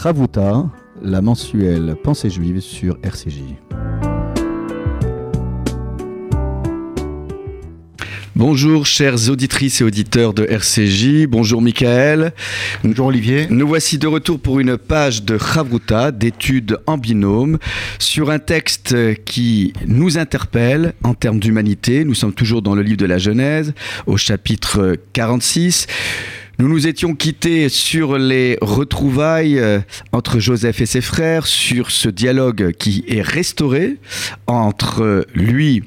Ravuta, la mensuelle Pensée juive sur RCJ. Bonjour chères auditrices et auditeurs de RCJ, bonjour Michael. Bonjour Olivier. Nous voici de retour pour une page de Chavruta, d'études en binôme, sur un texte qui nous interpelle en termes d'humanité. Nous sommes toujours dans le livre de la Genèse, au chapitre 46. Nous nous étions quittés sur les retrouvailles euh, entre Joseph et ses frères, sur ce dialogue qui est restauré entre lui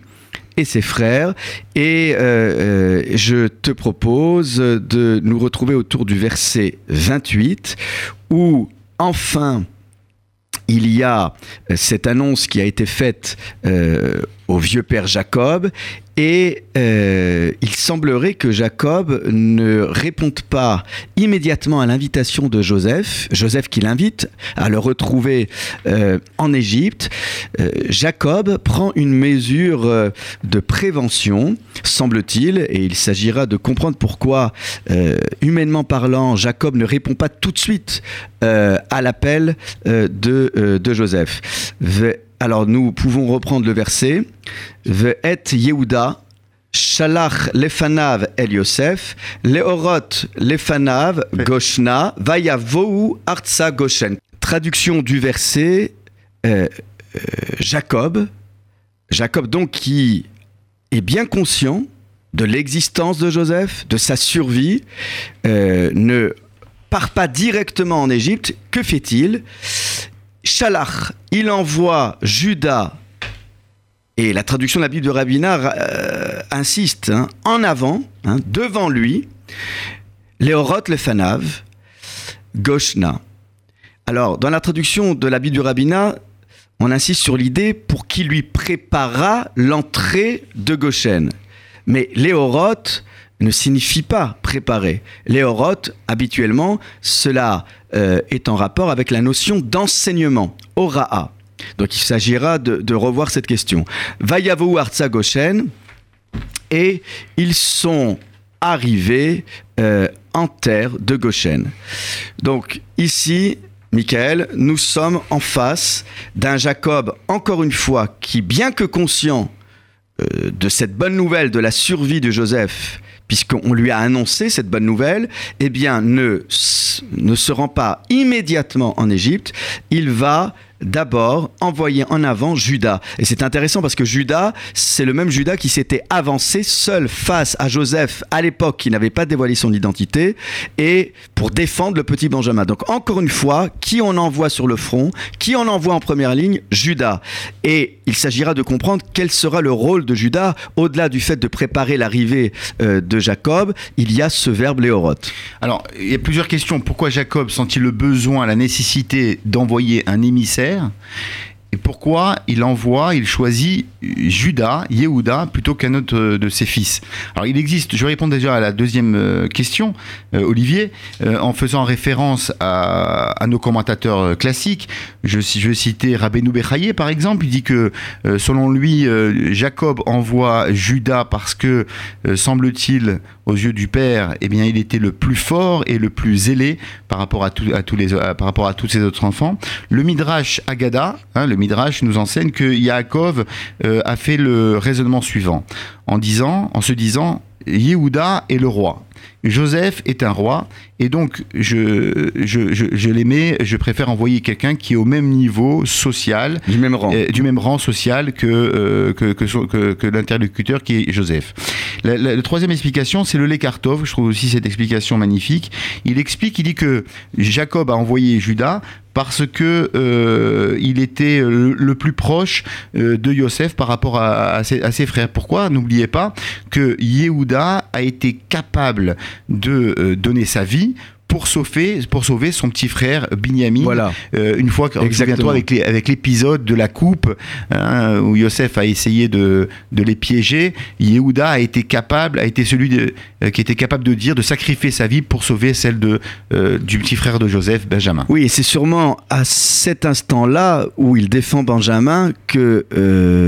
et ses frères. Et euh, euh, je te propose de nous retrouver autour du verset 28 où enfin il y a cette annonce qui a été faite au vieux père Jacob et euh, il semblerait que Jacob ne réponde pas immédiatement à l'invitation de Joseph, Joseph qui l'invite à le retrouver euh, en Égypte. Euh, Jacob prend une mesure de prévention, semble-t-il, et il s'agira de comprendre pourquoi, humainement parlant, Jacob ne répond pas tout de suite à l'appel de, de Joseph. Alors nous pouvons reprendre le verset. et Yehuda, Shalach lefanav el Yosef, leorot lefanav goshna, vayavou artsa goshen. Traduction du verset, euh, euh, Jacob, Jacob donc qui est bien conscient de l'existence de Joseph, de sa survie, euh, ne part pas directement en Égypte. Que fait-il? Shalach, il envoie Judas, et la traduction de la Bible de Rabbina euh, insiste, hein, en avant, hein, devant lui, Léorot le Fanav, Goshna. Alors, dans la traduction de la Bible du Rabbina, on insiste sur l'idée pour qu'il lui prépara l'entrée de Goshen. Mais Léorot ne signifie pas préparer. Léorot, habituellement, cela euh, est en rapport avec la notion d'enseignement, ora'a. Donc il s'agira de, revoir cette question. Vayavou Artsa Goshen, et ils sont arrivés euh, en terre de Goshen. Donc ici, Michael, nous sommes en face d'un Jacob, encore une fois, qui, bien que conscient euh, de cette bonne nouvelle de la survie de Joseph puisqu'on lui a annoncé cette bonne nouvelle, eh bien, ne, ne se rend pas immédiatement en Égypte, il va d'abord envoyer en avant Judas. Et c'est intéressant parce que Judas, c'est le même Judas qui s'était avancé seul face à Joseph à l'époque qui n'avait pas dévoilé son identité et pour défendre le petit Benjamin. Donc encore une fois, qui on envoie sur le front, qui on envoie en première ligne? Judas. Et il s'agira de comprendre quel sera le rôle de Judas au-delà du fait de préparer l'arrivée euh, de Jacob, il y a ce verbe léoroth. Alors, il y a plusieurs questions. Pourquoi Jacob sent-il le besoin, la nécessité d'envoyer un émissaire? Terre et pourquoi il envoie, il choisit Judas, Yehuda, plutôt qu'un autre de ses fils? Alors il existe, je réponds déjà à la deuxième euh, question, euh, Olivier, euh, en faisant référence à, nos commentateurs classiques. Je, je vais citer Rabbeinu Bechaye par exemple, il dit que selon lui, Jacob envoie Judas parce que, semble-t-il, aux yeux du Père, eh bien, il était le plus fort et le plus zélé par rapport à, tous les, par rapport à tous ses autres enfants. Le Midrash Agada, hein, Midrash nous enseigne que Yaakov euh, a fait le raisonnement suivant, en disant, en se disant, Yehuda est le roi. Joseph est un roi, et donc je, je, je, l'aimais, je préfère envoyer quelqu'un qui est au même niveau social, du même rang, euh, du même rang social que, euh, que, que, que, l'interlocuteur qui est Joseph. La, troisième explication, c'est le Lekartov, je trouve aussi cette explication magnifique. Il explique, il dit que Jacob a envoyé Judas parce que euh, il était le, plus proche de Yosef par rapport à, à, ses, à ses, frères. Pourquoi? N'oubliez pas que Yehuda a été capable de euh, donner sa vie pour sauver, pour sauver son petit frère Binyamin. Voilà. Euh, une fois, souviens-toi avec, avec l'épisode de la coupe, hein, où Yosef a essayé de, de, les piéger, Yehuda a été capable, a été celui de, euh, qui était capable de dire, de sacrifier sa vie pour sauver celle de, euh, du petit frère de Joseph, Benjamin. Oui, et c'est sûrement à cet instant-là où il défend Benjamin que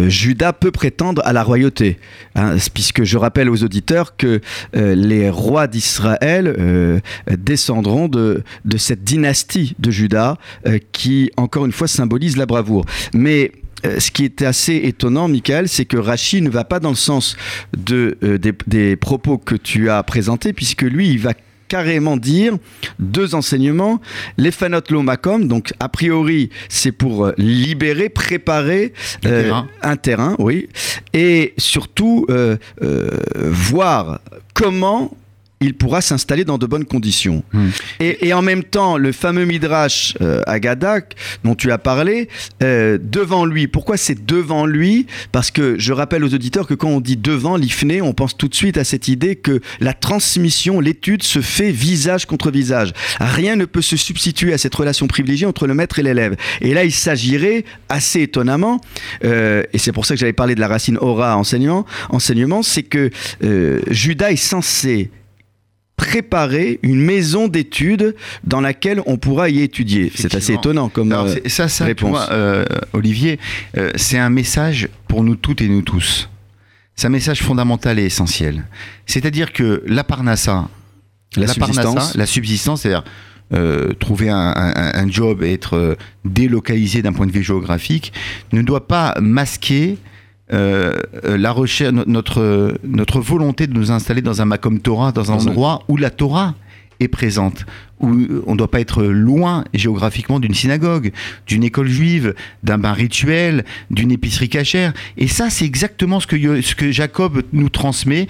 Judas peut prétendre à la royauté. Hein, puisque je rappelle aux auditeurs que les rois d'Israël descendent descendront de, de cette dynastie de Judas euh, qui, encore une fois, symbolise la bravoure. Mais euh, ce qui est assez étonnant, Michael, c'est que Rachid ne va pas dans le sens de, euh, des, des propos que tu as présentés, puisque lui, il va carrément dire deux enseignements. Les fanot makom, donc a priori c'est pour libérer, préparer Un euh, terrain. un terrain, oui, et surtout voir comment il pourra s'installer dans de bonnes conditions. Hmm. Et, et en même temps, le fameux Midrash euh, Agadak dont tu as parlé, euh, devant lui. Pourquoi c'est devant lui? Parce que je rappelle aux auditeurs que quand on dit devant l'IFNE, on pense tout de suite à cette idée que la transmission, l'étude se fait visage contre visage. Rien ne peut se substituer à cette relation privilégiée entre le maître et l'élève. Et là, il s'agirait, assez étonnamment, euh, et c'est pour ça que j'avais parlé de la racine aura enseignement, enseignement c'est que euh, Judas est censé préparer une maison d'études dans laquelle on pourra y étudier. C'est assez étonnant comme Alors, euh, ça, ça, réponse. vois, euh, Olivier, euh, c'est un message pour nous toutes et nous tous. C'est un message fondamental et essentiel. C'est-à-dire que la parnassa, la, subsistance. la subsistance, c'est-à-dire euh, trouver un, un- un job et être délocalisé d'un point de vue géographique, ne doit pas masquer euh, euh, la recherche, no- notre, notre volonté de nous installer dans un Macom Torah, dans un endroit où la Torah est présente, où euh, on ne doit pas être loin géographiquement d'une synagogue, d'une école juive, d'un bain rituel, d'une épicerie cachère. Et ça, c'est exactement ce que, Yo- ce que Jacob nous transmet,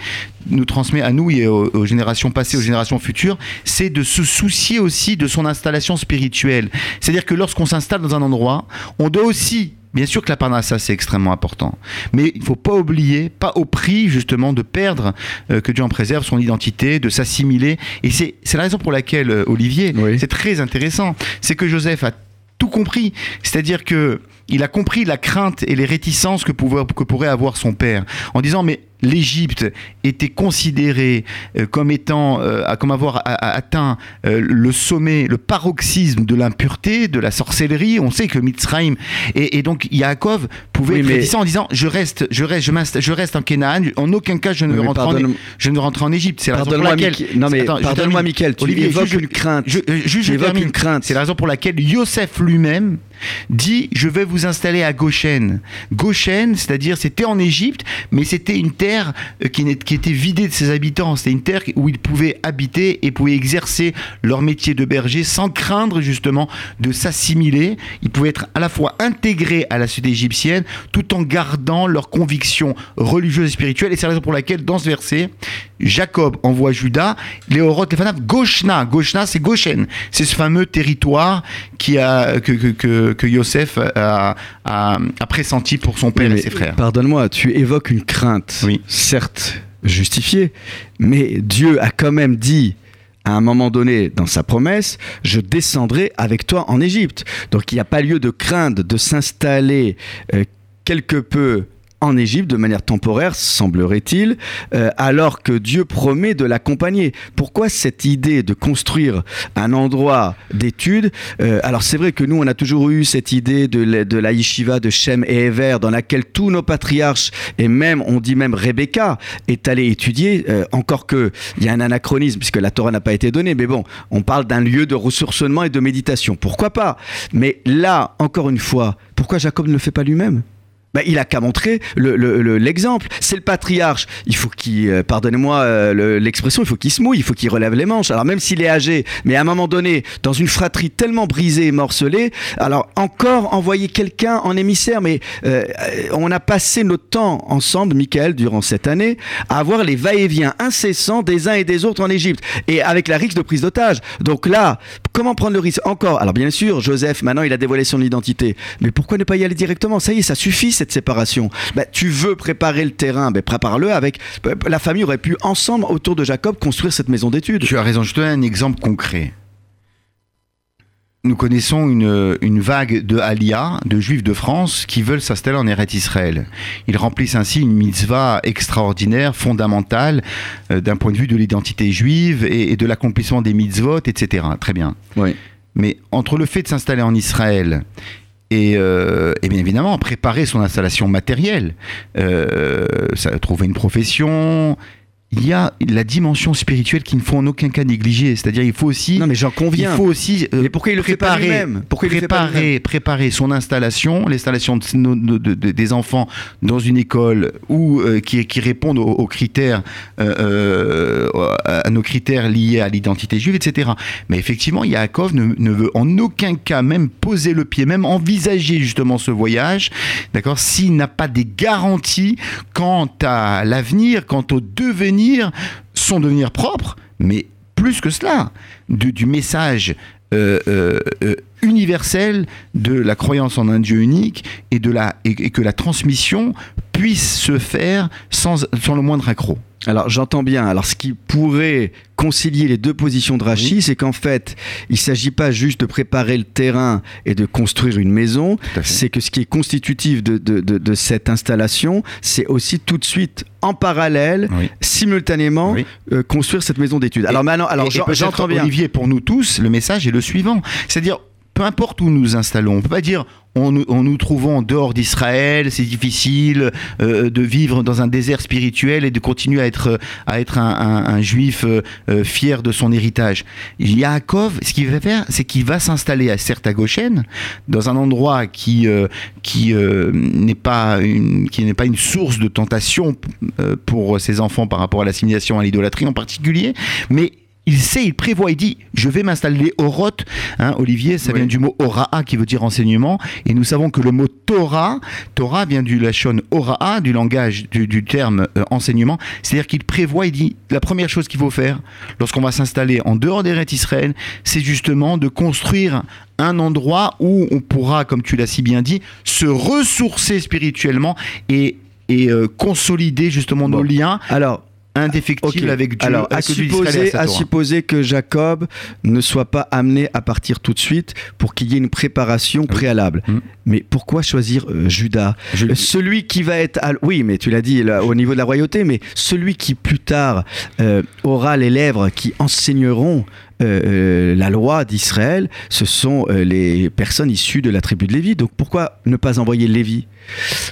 nous transmet à nous et aux, aux générations passées, aux générations futures, c'est de se soucier aussi de son installation spirituelle. C'est-à-dire que lorsqu'on s'installe dans un endroit, on doit aussi Bien sûr que la parnassa, c'est extrêmement important. Mais il ne faut pas oublier, pas au prix justement de perdre, euh, que Dieu en préserve, son identité, de s'assimiler. Et c'est c'est la raison pour laquelle, euh, Olivier, Oui. c'est très intéressant, c'est que Joseph a tout compris. C'est-à-dire que il a compris la crainte et les réticences que, pouvait- que pourrait avoir son père, en disant mais l'Égypte était considérée euh, comme étant, euh, comme avoir atteint euh, le sommet, le paroxysme de l'impureté, de la sorcellerie. On sait que Mitzrayim et, et donc Yaakov pouvait Oui, être mais- en disant je reste, je reste, je, reste en Canaan. En aucun cas je ne rentrer en, je ne Égypte. C'est la raison pour laquelle. Non mais pardonne-moi. Michael, tu Olivier, évoques juste- une crainte. Je, termine. une crainte. C'est la raison pour laquelle Yosef lui-même dit Je vais vous installer à Goshen. Goshen, c'est-à-dire c'était en Égypte, mais c'était une terre euh, qui, était vidée de ses habitants. C'était une terre où ils pouvaient habiter et pouvaient exercer leur métier de berger sans craindre justement de s'assimiler. Ils pouvaient être à la fois intégrés à la société égyptienne tout en gardant leurs convictions religieuses et spirituelles. Et c'est la raison pour laquelle, dans ce verset, Jacob envoie Judas, les Oroth, les Fanav, Goshna. Goshna, c'est Goshen. C'est ce fameux territoire qui a, que, que, que, que Yosef a, a, a pressenti pour son père Oui, et ses frères. Pardonne-moi, tu évoques une crainte, Oui. Certes justifiée, mais Dieu a quand même dit à un moment donné dans sa promesse, je descendrai avec toi en Égypte. Donc il n'y a pas lieu de craindre de s'installer euh, quelque peu en Égypte de manière temporaire, semblerait-il, euh, alors que Dieu promet de l'accompagner. Pourquoi cette idée de construire un endroit d'étude Euh, Alors c'est vrai que nous, on a toujours eu cette idée de, la- de yeshiva de Shem et Ever, dans laquelle tous nos patriarches, et même, on dit même Rebecca, est allé étudier, euh, encore que il y a un anachronisme, puisque la Torah n'a pas été donnée, mais bon, on parle d'un lieu de ressourcement et de méditation. Pourquoi pas? Mais là, encore une fois, pourquoi Jacob ne le fait pas lui-même? Ben, il a qu'à montrer le- le- le- l'exemple. C'est le patriarche. Il faut qu'il, euh, pardonnez-moi euh, le- l'expression, il faut qu'il se mouille, il faut qu'il relève les manches. Alors même s'il est âgé, mais à un moment donné, dans une fratrie tellement brisée et morcelée, alors encore envoyer quelqu'un en émissaire. Mais euh, on a passé notre temps ensemble, Michael, durant cette année, à avoir les va-et-vient incessants des uns et des autres en Égypte, et avec la risque de prise d'otage. Donc là, comment prendre le risque encore? Alors bien sûr, Joseph, maintenant, il a dévoilé son identité, mais pourquoi ne pas y aller directement? Ça y est, ça suffit cette séparation. Bah, tu veux préparer le terrain, ben prépare-le avec. bah, La famille aurait pu ensemble, autour de Jacob, construire cette maison d'études. Tu as raison, je te donne un exemple concret. Nous connaissons une, une vague de Aliyah, de juifs de France, qui veulent s'installer en Eretz Israël. Ils remplissent ainsi une mitzvah extraordinaire, fondamentale, euh, d'un point de vue de l'identité juive et, et de l'accomplissement des mitzvot, etc. Très bien. Oui. Mais entre le fait de s'installer en Israël et, euh, et bien évidemment préparer son installation matérielle, euh, ça, trouver une profession, il y a la dimension spirituelle qu'il ne faut en aucun cas négliger. C'est-à-dire, il faut aussi. Non, mais j'en conviens. Il faut aussi. mais pourquoi il le préparer, fait pas lui-même? Pourquoi il préparer, préparer son installation, l'installation de, de, de, des enfants dans une école ou euh, qui, qui, répondent aux, critères, euh, euh, à nos critères liés à l'identité juive, etc. Mais effectivement, Yaakov ne, ne, veut en aucun cas même poser le pied, même envisager justement ce voyage, d'accord, s'il n'a pas des garanties quant à l'avenir, quant au devenir son devenir propre, mais plus que cela, du, message euh, euh, euh, universel de la croyance en un Dieu unique et, que la transmission puisse se faire sans le moindre accroc. Alors j'entends bien. Alors ce qui pourrait concilier les deux positions de Rachid, c'est qu'en fait, il ne s'agit pas juste de préparer le terrain et de construire une maison. C'est que ce qui est constitutif de, de, de, cette installation, c'est aussi tout de suite en parallèle, simultanément, euh, construire cette maison d'études. Alors maintenant, alors j'entends bien. Olivier, pour nous tous, le message est le suivant. C'est-à-dire peu importe où nous installons, on peut pas dire on, nous trouvons en dehors d'Israël, c'est difficile euh, de vivre dans un désert spirituel et de continuer à être, à être un, juif euh, euh, fier de son héritage. Yaakov, ce qu'il va faire, c'est qu'il va s'installer à certes à Goshen, dans un endroit qui, qui n'est pas, une, qui pas une source de tentation pour ses enfants par rapport à l'assimilation à l'idolâtrie en particulier, mais il sait, il prévoit, il dit je vais m'installer au Roth. Hein, Olivier, ça vient du mot Ora'a qui veut dire enseignement. Et nous savons que le mot Torah, Torah vient du lachon Ora'a, du langage du, terme euh, enseignement. C'est-à-dire qu'il prévoit, il dit la première chose qu'il faut faire lorsqu'on va s'installer en dehors des rêtes Israël, c'est justement de construire un endroit où on pourra, comme tu l'as si bien dit, se ressourcer spirituellement et, et euh, consolider justement nos liens. Alors, indéfectible avec Dieu. Alors, à, supposer, à supposer que Jacob ne soit pas amené à partir tout de suite pour qu'il y ait une préparation préalable. Mm. Mais pourquoi choisir euh, Judas? Euh, Celui qui va être... Oui, mais tu l'as dit au niveau de la royauté, mais celui qui plus tard euh, aura les lèvres qui enseigneront la loi d'Israël, ce sont les personnes issues de la tribu de Lévi. Donc pourquoi ne pas envoyer Lévi?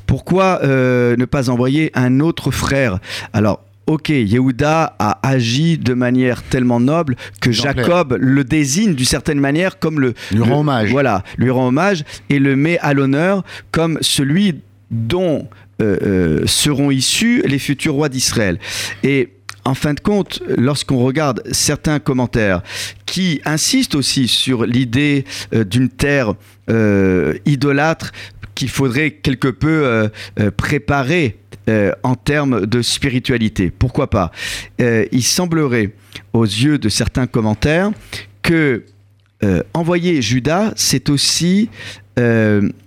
Pourquoi ne pas envoyer un autre frère? Alors, ok, Yehuda a agi de manière tellement noble que Jacob le désigne d'une certaine manière comme le... Lui rend hommage. Voilà, lui rend hommage et le met à l'honneur comme celui dont euh, euh, seront issus les futurs rois d'Israël. Et en fin de compte, lorsqu'on regarde certains commentaires qui insistent aussi sur l'idée euh, d'une terre idolâtre qu'il faudrait quelque peu préparer euh, en termes de spiritualité. Pourquoi pas? Euh, Il semblerait, aux yeux de certains commentaires, que euh, envoyer Judas, c'est aussi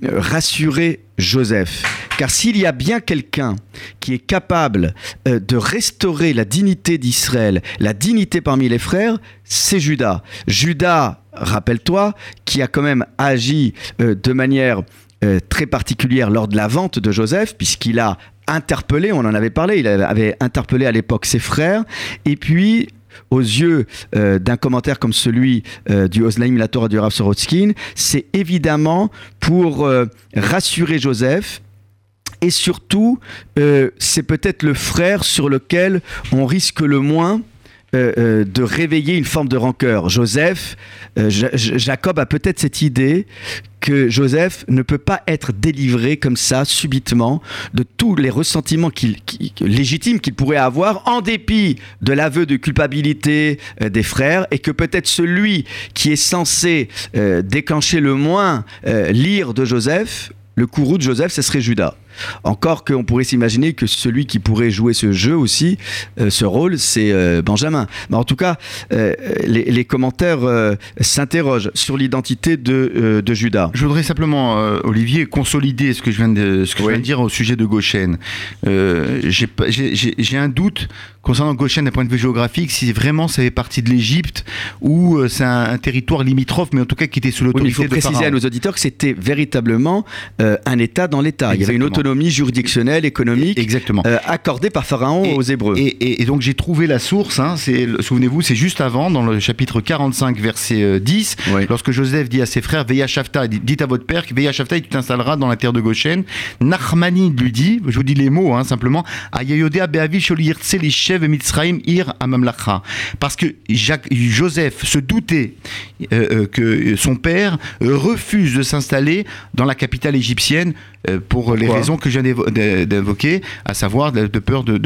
rassurer Joseph. Car s'il y a bien quelqu'un qui est capable de restaurer la dignité d'Israël, la dignité parmi les frères, c'est Judas. Judas, rappelle-toi, qui a quand même agi de manière très particulière lors de la vente de Joseph, puisqu'il a interpellé, on en avait parlé, il avait interpellé à l'époque ses frères, et puis aux yeux euh, d'un commentaire comme celui euh, du Oslaim la Torah du Rav Sorotskin, c'est évidemment pour euh, rassurer Joseph et surtout c'est peut-être le frère sur lequel on risque le moins de réveiller une forme de rancœur. Joseph, Jacob a peut-être cette idée que Joseph ne peut pas être délivré comme ça, subitement, de tous les ressentiments légitimes qu'il pourrait avoir, en dépit de l'aveu de culpabilité euh, des frères, et que peut-être celui qui est censé euh, déclencher le moins euh, l'ire de Joseph, le courroux de Joseph, ce serait Judas. Encore qu'on pourrait s'imaginer que celui qui pourrait jouer ce jeu aussi, euh, ce rôle, c'est euh, Benjamin. Mais en tout cas, euh, les, commentaires s'interrogent sur l'identité de, Judas. Je voudrais simplement, Olivier, consolider ce que je viens de, ce que je viens de dire au sujet de Goshen. J'ai un doute concernant Goshen d'un point de vue géographique, si vraiment ça fait partie de l'Égypte ou c'est un, territoire limitrophe, mais en tout cas qui était sous l'autorité oui, Il faut préciser à nos auditeurs que c'était véritablement un État dans l'État. Il y avait une autonomie autonomie juridictionnelle, économique, Exactement. euh, accordée par Pharaon aux Hébreux. Et, et- et donc j'ai trouvé la source, hein, c'est, souvenez-vous, c'est juste avant, dans le chapitre 45, verset euh, 10, Oui. lorsque Joseph dit à ses frères, Veya Shafta, dit- dites à votre père que Veya Shafta, tu t'installeras dans la terre de Goshen. Nachmani lui dit, je vous dis les mots hein, simplement, Ayayodea Beavi Sholi Yirtse Lishev Mitzraim Ir Amamlacha. Parce que Jacques, Joseph se doutait euh, euh, que son père euh, refuse de s'installer dans la capitale égyptienne euh, pour les raisons que je viens d'évoquer, à savoir de, de peur de,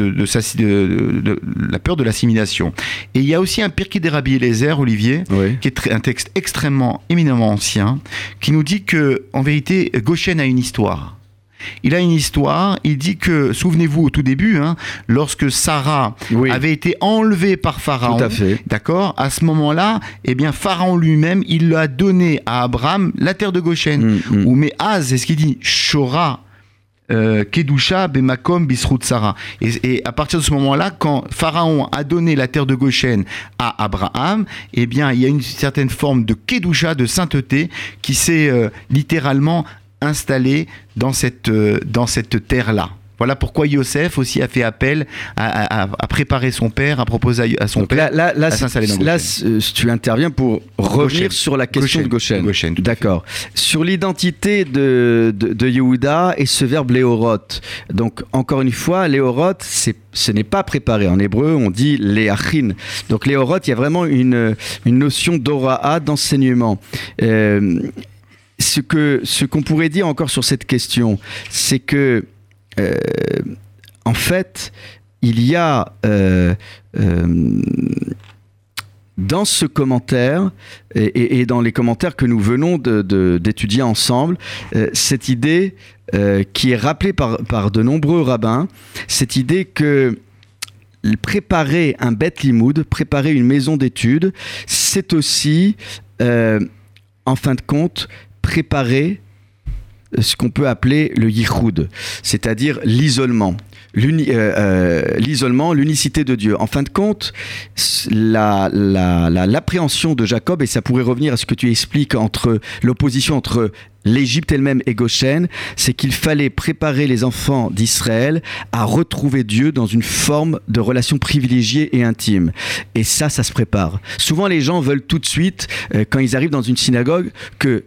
la peur de l'assimilation. Et il y a aussi un Pirkei des Rabbi Eliezer, Olivier, Oui. qui est un texte extrêmement éminemment ancien, qui nous dit que en vérité Goshen a une histoire. Il a une histoire. Il dit que, souvenez-vous au tout début, hein, lorsque Sarah Oui. avait été enlevée par Pharaon, d'accord, à ce moment-là, eh bien Pharaon lui-même, il a donné à Abraham la terre de Goshen. Mm, mm. Ou mais Az, c'est ce qu'il dit, Shora. euh, Kedusha, Bemakom, Bisrut Sarah. Et, et à partir de ce moment-là, quand Pharaon a donné la terre de Goshen à Abraham, eh bien, il y a une certaine forme de Kedusha, de sainteté, qui s'est euh, littéralement installée dans cette, euh, dans cette terre-là. Voilà pourquoi Yosef aussi a fait appel à, à- à préparer son père, à proposer à, à son Donc père. là, là, là, à s'installer dans là, Goshen. c- tu interviens pour revenir Goshen. sur la question de Goshen. Goshen, à fait. D'accord. Sur l'identité de, de, de Yehuda et ce verbe léoroth. Donc, encore une fois, léoroth, ce n'est pas préparé. En hébreu, on dit léachin. Donc, léoroth, il y a vraiment une, une notion d'ora'a, d'enseignement. Euh, ce, que, ce qu'on pourrait dire encore sur cette question, c'est que, euh, en fait, il y a euh, euh, dans ce commentaire et, dans les commentaires que nous venons d'étudier ensemble, cette idée qui est rappelée par, de nombreux rabbins, cette idée que préparer un Beth Limoud, préparer une maison d'études, c'est aussi, en fin de compte, préparer ce qu'on peut appeler le yichud, c'est-à-dire l'isolement. Euh, euh, l'unicité de Dieu. En fin de compte, s- la- l'appréhension de Jacob, et ça pourrait revenir à ce que tu expliques entre l'opposition entre l'Égypte elle-même et Goshen, c'est qu'il fallait préparer les enfants d'Israël à retrouver Dieu dans une forme de relation privilégiée et intime. Et ça, ça se prépare. Souvent, les gens veulent tout de suite, euh, quand ils arrivent dans une synagogue, que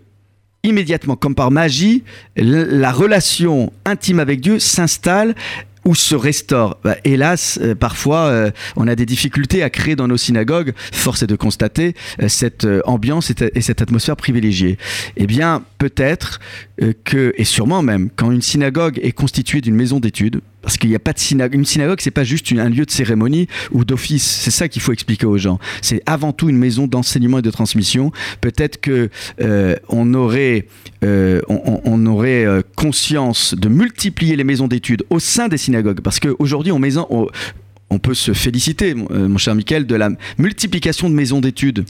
immédiatement, comme par magie, la relation intime avec Dieu s'installe ou se restaure. Bah, hélas, euh, parfois, euh, on a des difficultés à créer dans nos synagogues, force est de constater, euh, cette ambiance et, et cette atmosphère privilégiée. Eh bien, peut-être que, et sûrement même, quand une synagogue est constituée d'une maison d'études, parce qu'il n'y a pas de synagogue, une synagogue, c'est pas juste un lieu de cérémonie ou d'office, c'est ça qu'il faut expliquer aux gens. C'est avant tout une maison d'enseignement et de transmission. Peut-être que euh, on aurait, euh, on, aurait euh, conscience de multiplier les maisons d'études au sein des synagogues, parce qu'aujourd'hui, on, on, peut se féliciter, mon, euh, mon cher Michael, de la multiplication de maisons d'études.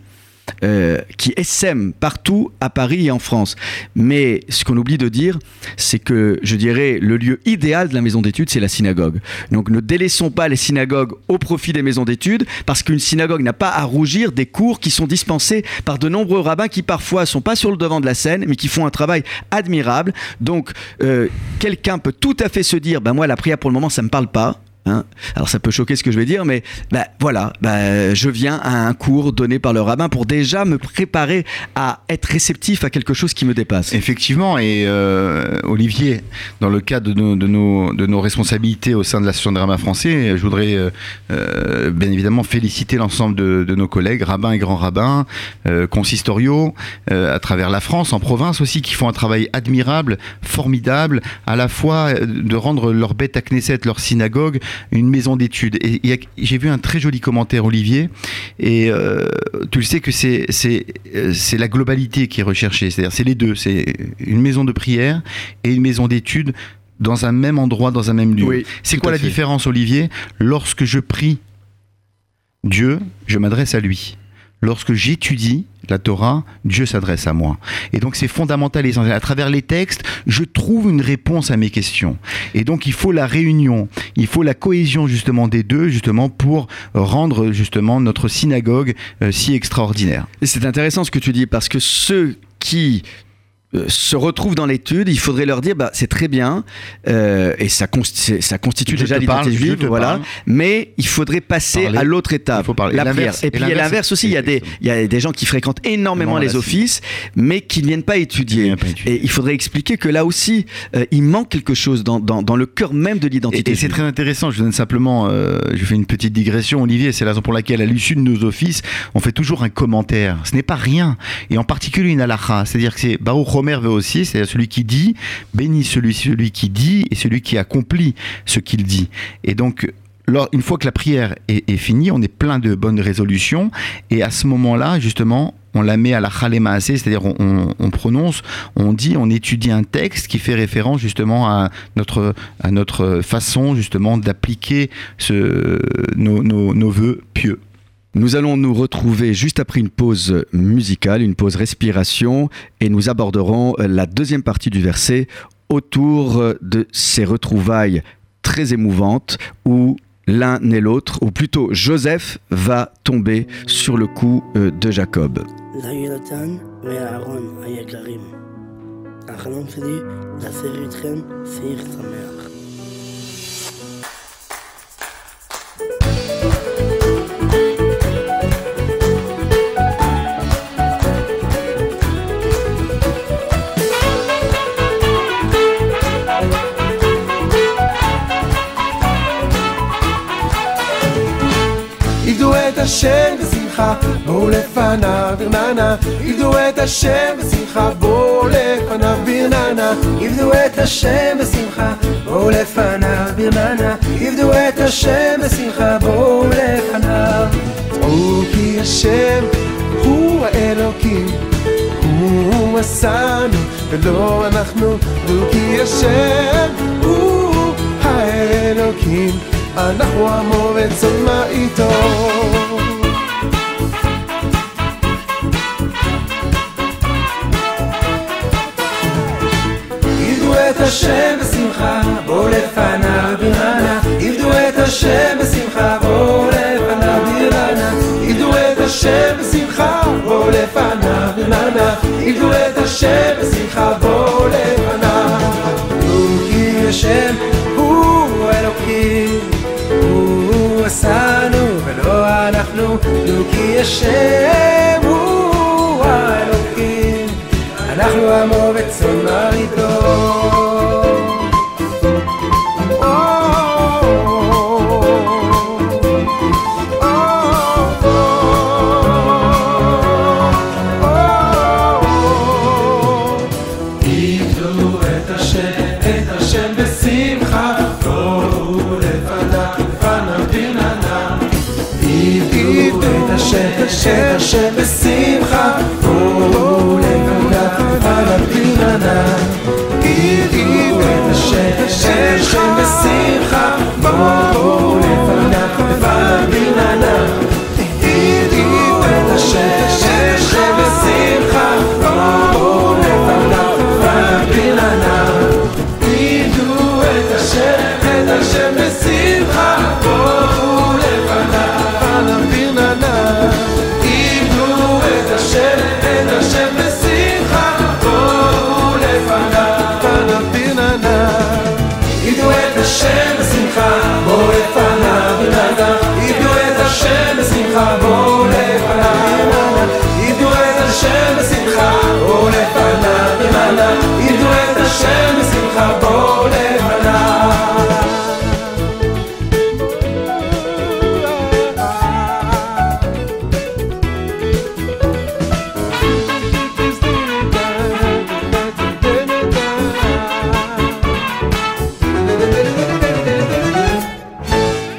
Euh, qui essaiment partout à Paris et en France. Mais ce qu'on oublie de dire, c'est que je dirais le lieu idéal de la maison d'études, c'est la synagogue. Donc ne délaissons pas les synagogues au profit des maisons d'études, parce qu'une synagogue n'a pas à rougir des cours qui sont dispensés par de nombreux rabbins qui parfois sont pas sur le devant de la scène, mais qui font un travail admirable. Donc euh, quelqu'un peut tout à fait se dire, ben moi la prière pour le moment ça me parle pas. Hein Alors ça peut choquer ce que je vais dire, mais bah, voilà, bah, je viens à un cours donné par le rabbin pour déjà me préparer à être réceptif à quelque chose qui me dépasse. Effectivement, et euh, Olivier, dans le cadre de nos, responsabilités au sein de l'association de rabbins français, je voudrais euh, euh, bien évidemment féliciter l'ensemble de, nos collègues, rabbins et grands rabbins, consistoriaux, à travers la France, en province aussi, qui font un travail admirable, formidable, à la fois de rendre leur bête à Knesset, leur synagogue, une maison d'études. Et j'ai vu un très joli commentaire, Olivier, et euh, tu le sais que c'est c'est euh, c'est la globalité qui est recherchée, c'est-à-dire c'est les deux, c'est une maison de prière et une maison d'études dans un même endroit, dans un même lieu. Oui, c'est quoi la fait. différence, Olivier? Lorsque je prie Dieu, je m'adresse à lui. Lorsque j'étudie la Torah, Dieu s'adresse à moi. Et donc c'est fondamental et essentiel. À travers les textes, je trouve une réponse à mes questions. Et donc il faut la réunion, il faut la cohésion justement des deux, justement pour rendre justement notre synagogue euh, si extraordinaire. C'est intéressant ce que tu dis parce que ceux qui se retrouvent dans l'étude, il faudrait leur dire bah, c'est très bien euh, et ça, ça constitue déjà l'identité juive, voilà. Mais il faudrait passer à l'autre étape, la prière. Et, puis il y a l'inverse aussi. Il y a des il y a des gens qui fréquentent énormément les offices, mais qui ne viennent pas étudier. Et il faudrait expliquer que là aussi, euh, il manque quelque chose dans, dans, dans le cœur même de l'identité. Et, c'est très intéressant. Je donne simplement, je fais une petite digression, Olivier. C'est la raison pour laquelle, à l'issue de nos offices, on fait toujours un commentaire. Ce n'est pas rien. Et en particulier une halakha. C'est-à-dire que c'est Baruch Omer veut aussi, c'est-à-dire celui qui dit, béni celui, celui qui dit et celui qui accomplit ce qu'il dit. Et donc, une fois que la prière est, finie, on est plein de bonnes résolutions. Et à ce moment-là, justement, on la met à la chalema c'est-à-dire on, prononce, on dit, on étudie un texte qui fait référence justement à notre, à notre façon justement d'appliquer nos, nos, nos vœux pieux. Nous allons nous retrouver juste après une pause musicale, une pause respiration, et nous aborderons la deuxième partie du verset autour de ces retrouvailles très émouvantes où l'un et l'autre, ou plutôt Joseph va tomber sur le cou euh, de Jacob. השם בשמחה, בואו לפניו ברננה, עבדו את השם בשמחה, בואו לפניו ברננה, עבדו את השם בשמחה, בואו לפניו ברננה, עבדו את השם בשמחה, בואו לפניו. דעו כי השם הוא האלוקים, הוא עשנו ולא אנחנו, דעו כי השם הוא האלוקים. אנחנו עמו וצומע איתו את השם בשמחה, בואו לפניו ברנה עבדו את השם בשמחה, בואו לפניו ברנה עבדו את השם בשמחה, בואו לפניו ברנה עבדו את השם בשמחה, בואו לפניו. כי השם הוא אלוקים. עשנו ולא אנחנו, נו כי השם הוא האלוקים, אנחנו עמו ברננה, תראו את השם שבשמחה, בואו לפניו ברננה.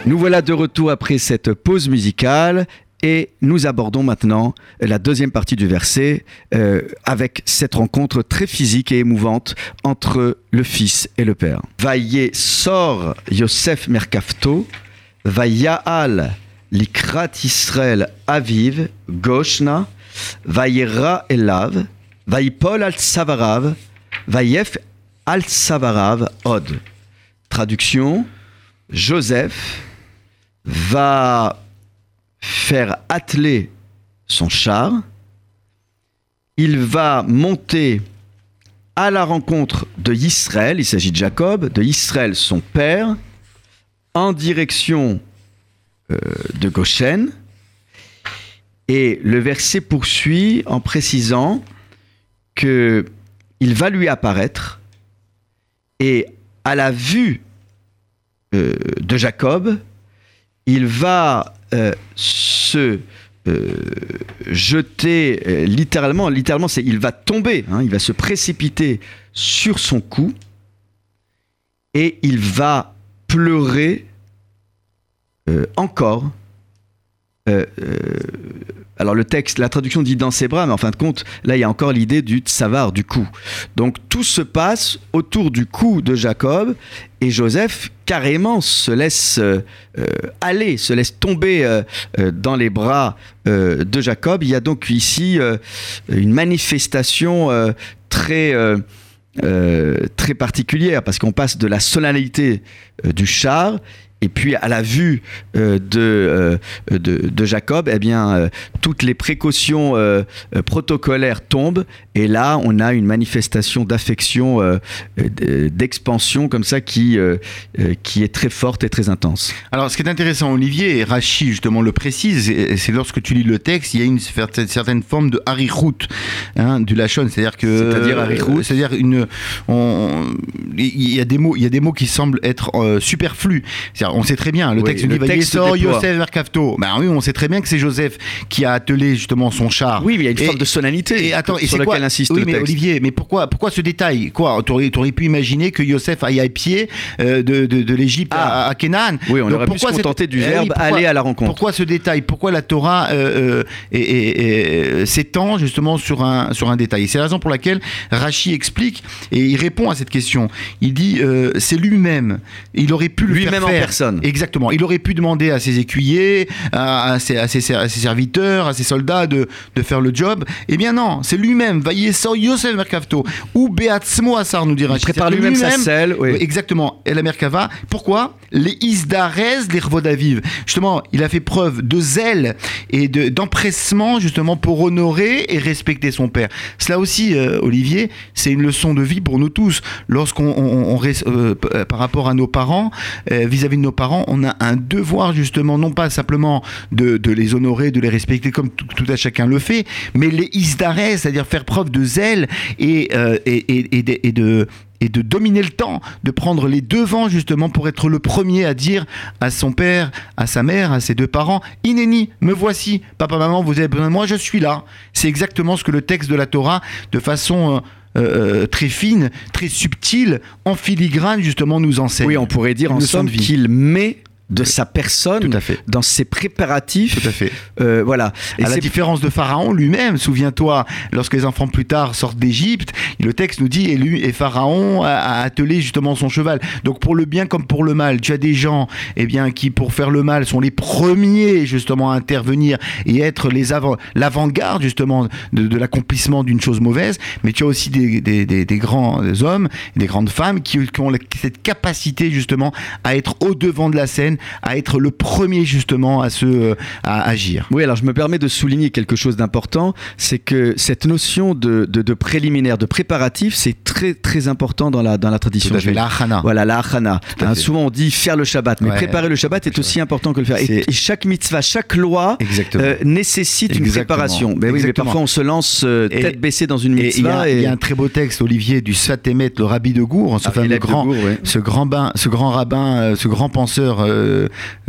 Nous voilà de retour après cette pause musicale et nous abordons maintenant la deuxième partie du verset euh, avec cette rencontre très physique et émouvante entre le Fils et le Père. Yosef likrat aviv, Goshna, elav, od. Traduction Joseph va faire atteler son char, il va monter à la rencontre de Israël, il s'agit de Jacob, de Israël son père, en direction euh, de Goshen. Et le verset poursuit en précisant que il va lui apparaître et à la vue euh, de Jacob, il va se euh, jeter euh, littéralement, littéralement, c'est il va tomber, hein, il va se précipiter sur son cou et il va pleurer euh, encore. Euh, euh, alors le texte, la traduction dit dans ses bras, mais en fin de compte, là il y a encore l'idée du tsavar, du cou. Donc tout se passe autour du cou de Jacob et Joseph carrément se laisse euh, aller, se laisse tomber dans les bras de Jacob. Il y a donc ici une manifestation très, très particulière parce qu'on passe de la solennité du char et puis à la vue euh, de, euh, de, de Jacob, eh bien, euh, toutes les précautions protocolaires tombent et là on a une manifestation d'affection, d'expansion comme ça qui, qui est très forte et très intense. Alors, ce qui est intéressant, Olivier, et Rachi justement le précise, c'est lorsque tu lis le texte, il y a une certaine forme de harichout hein, du lachon, c'est-à-dire que C'est-à-dire harichout c'est-à-dire une, on- il y a des mots, il y a des mots qui semblent être superflus. On sait très bien, le Oui, texte nous le dit, texte Vayesor déploie. Yosef Merkavto. Ben oui, on sait très bien que c'est Joseph qui a attelé justement son char. Oui, mais il y a une Et- forme de solennité Et attends, et sur c'est quoi laquelle insiste Oui, le mais texte. Olivier, mais pourquoi, pourquoi ce détail? Quoi T'aurais, t'aurais pu imaginer que Yosef aille à pied euh, de, de, de l'Égypte Ah. à, à Canaan. Oui, on Donc aurait pu se contenter du Eh verbe pourquoi- aller à la rencontre. Pourquoi ce détail? Pourquoi la Torah euh, euh, s'étend justement sur un, sur un détail? Et C'est la raison pour laquelle Rachi explique et il répond à cette question. Il dit c'est lui-même. Il aurait pu le faire Lui-même en faire. Personne. Exactement. Il aurait pu demander à ses écuyers, à, à ses, à ses- à ses serviteurs, à ses soldats de, de faire le job. Eh bien non, c'est lui-même. Vaillesor Yosef Merkavto. Ou Beatzmo Assar, nous dira Il prépare lui-même sa selle. oui. Exactement. Et la Merkava. Pourquoi? Les Isdarez, les Rvodaviv. Justement, il a fait preuve de zèle et de- d'empressement, justement, pour honorer et respecter son père. Cela aussi, euh, Olivier, c'est une leçon de vie pour nous tous. Lorsqu'on, on- on res- euh, euh, par rapport à nos parents, euh, vis-à-vis de nos parents, on a un devoir, justement, non pas simplement de, les honorer, de les respecter comme tout, à chacun le fait, mais les Isdarez, c'est-à-dire faire preuve de zèle et, euh, et de dominer le temps, de prendre les devants justement pour être le premier à dire à son père, à sa mère, à ses deux parents, Inéni, me voici, papa, maman, vous avez besoin de moi, je suis là. C'est exactement ce que le texte de la Torah, de façon euh, euh, très fine, très subtile, en filigrane justement, nous enseigne. Oui, on pourrait dire en somme qu'il met de sa personne Tout à fait. dans ses préparatifs. Tout à fait. Euh, voilà. Et à la différence de Pharaon lui-même, souviens-toi, lorsque les enfants plus tard sortent d'Égypte, le texte nous dit et lui et Pharaon a, a attelé justement son cheval. Donc pour le bien comme pour le mal, tu as des gens eh bien qui pour faire le mal sont les premiers justement à intervenir et être les avant l'avant-garde justement de, de l'accomplissement d'une chose mauvaise, mais tu as aussi des, des, des- des grands hommes, des grandes femmes qui, qui ont cette capacité justement à être au devant de la scène, à être le premier justement à se à agir. Oui, alors je me permets de souligner quelque chose d'important, c'est que cette notion de, de, de préliminaire, de préparatif, c'est très très important dans la, dans la tradition juive. la hana. Voilà, la à Hein, souvent on dit faire le Shabbat, mais Ouais. préparer le Shabbat est aussi important que le faire. Et, chaque mitzvah, chaque loi euh, nécessite une préparation. Ben oui, mais parfois on se lance euh, Et- tête baissée dans une Et il y, mitzvah. a- il y a un très beau texte, Olivier, du Sfatemet, le rabbi de Gour, ce Ah, fameux grand, Gour, ouais. ce grand, bain, ce grand rabbin, euh, ce grand penseur euh,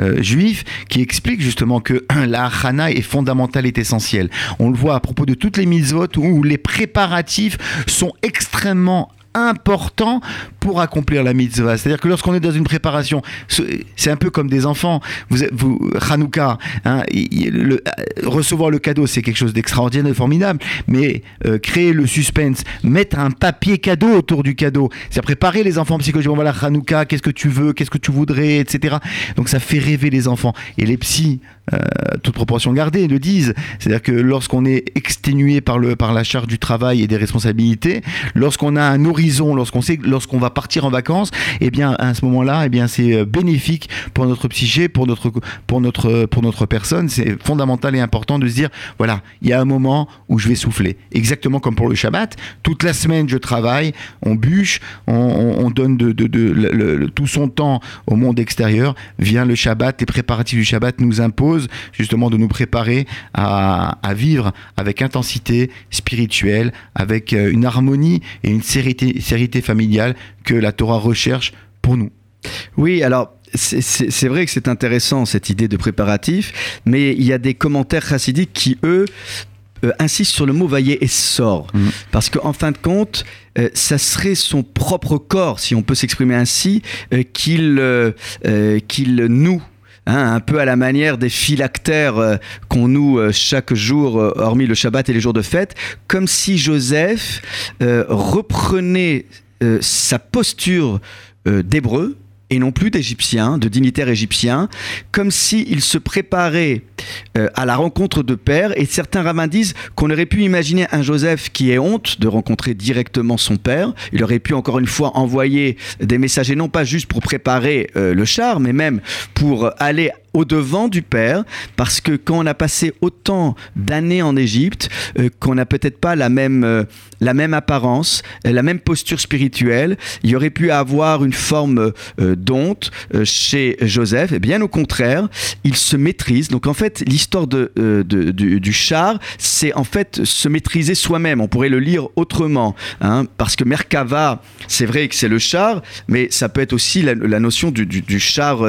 euh, juif, qui explique justement que la hana est fondamentale, est essentielle. On le voit à propos de toutes les mitzvot où les préparatifs sont extrêmement importants pour accomplir la mitzvah. C'est-à-dire que lorsqu'on est dans une préparation, ce- c'est un peu comme des enfants. Vous, Hanouka, hein, recevoir le cadeau, c'est quelque chose d'extraordinaire, de formidable. Mais euh, créer le suspense, mettre un papier cadeau autour du cadeau, c'est préparer les enfants psychologiquement. Voilà, Hanouka, qu'est-ce que tu veux, qu'est-ce que tu voudrais, etc. Donc ça fait rêver les enfants. Et les psys, euh, toute proportion gardée, le disent. C'est-à-dire que lorsqu'on est exténué par, le, par la charge du travail et des responsabilités, lorsqu'on a un lorsqu'on sait, lorsqu'on va partir en vacances, et eh bien à ce moment-là, et eh bien c'est euh, bénéfique pour notre psyché, pour notre pour notre pour notre personne. C'est fondamental et important de se dire voilà, il y a un moment où je vais souffler. Exactement comme pour le Shabbat. Toute la semaine, je travaille, on bûche, on, donne de, tout son temps au monde extérieur. Vient le Shabbat, les préparatifs du Shabbat nous imposent justement de nous préparer à, à vivre avec intensité spirituelle, avec euh, une harmonie et une sérénité, sérénité familiale que la Torah recherche pour nous. Oui, alors c'est vrai que c'est intéressant cette idée de préparatif, mais il y a des commentaires chassidiques qui, eux, euh, insistent sur le mot vaillé et sort. Mm. Parce qu'en fin de compte, euh, ça serait son propre corps, si on peut s'exprimer ainsi, qu'il qu'il noue Hein, un peu à la manière des phylactères euh, qu'on noue euh, chaque jour, euh, hormis le Shabbat et les jours de fête, comme si Joseph reprenait sa posture d'hébreu, et non plus d'Égyptiens, de dignitaires égyptiens, comme s'il se préparait euh, à la rencontre de père. Et certains rabbins disent qu'on aurait pu imaginer un Joseph qui ait honte de rencontrer directement son père. Il aurait pu encore une fois envoyer des messagers, non pas juste pour préparer euh, le char, mais même pour aller au devant du Père, parce que quand on a passé autant d'années en Égypte, euh, qu'on n'a peut-être pas la même, euh, la même apparence, euh, la même posture spirituelle, il aurait pu avoir une forme d'honte chez Joseph, et bien au contraire, il se maîtrise. Donc en fait, l'histoire de, du, char, c'est en fait se maîtriser soi-même. On pourrait le lire autrement, hein, parce que Merkava, c'est vrai que c'est le char, mais ça peut être aussi la, notion du char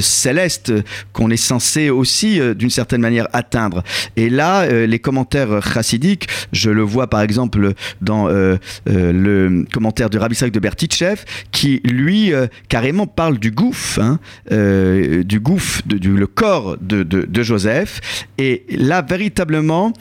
céleste qu'on est censé aussi, euh, d'une certaine manière, atteindre. Et là, euh, les commentaires chassidiques, je le vois par exemple dans euh, le commentaire du Rabbi de Bertichev, qui lui carrément parle du gouffre, hein, du gouffre, du le corps de, de Joseph. Et là, véritablement,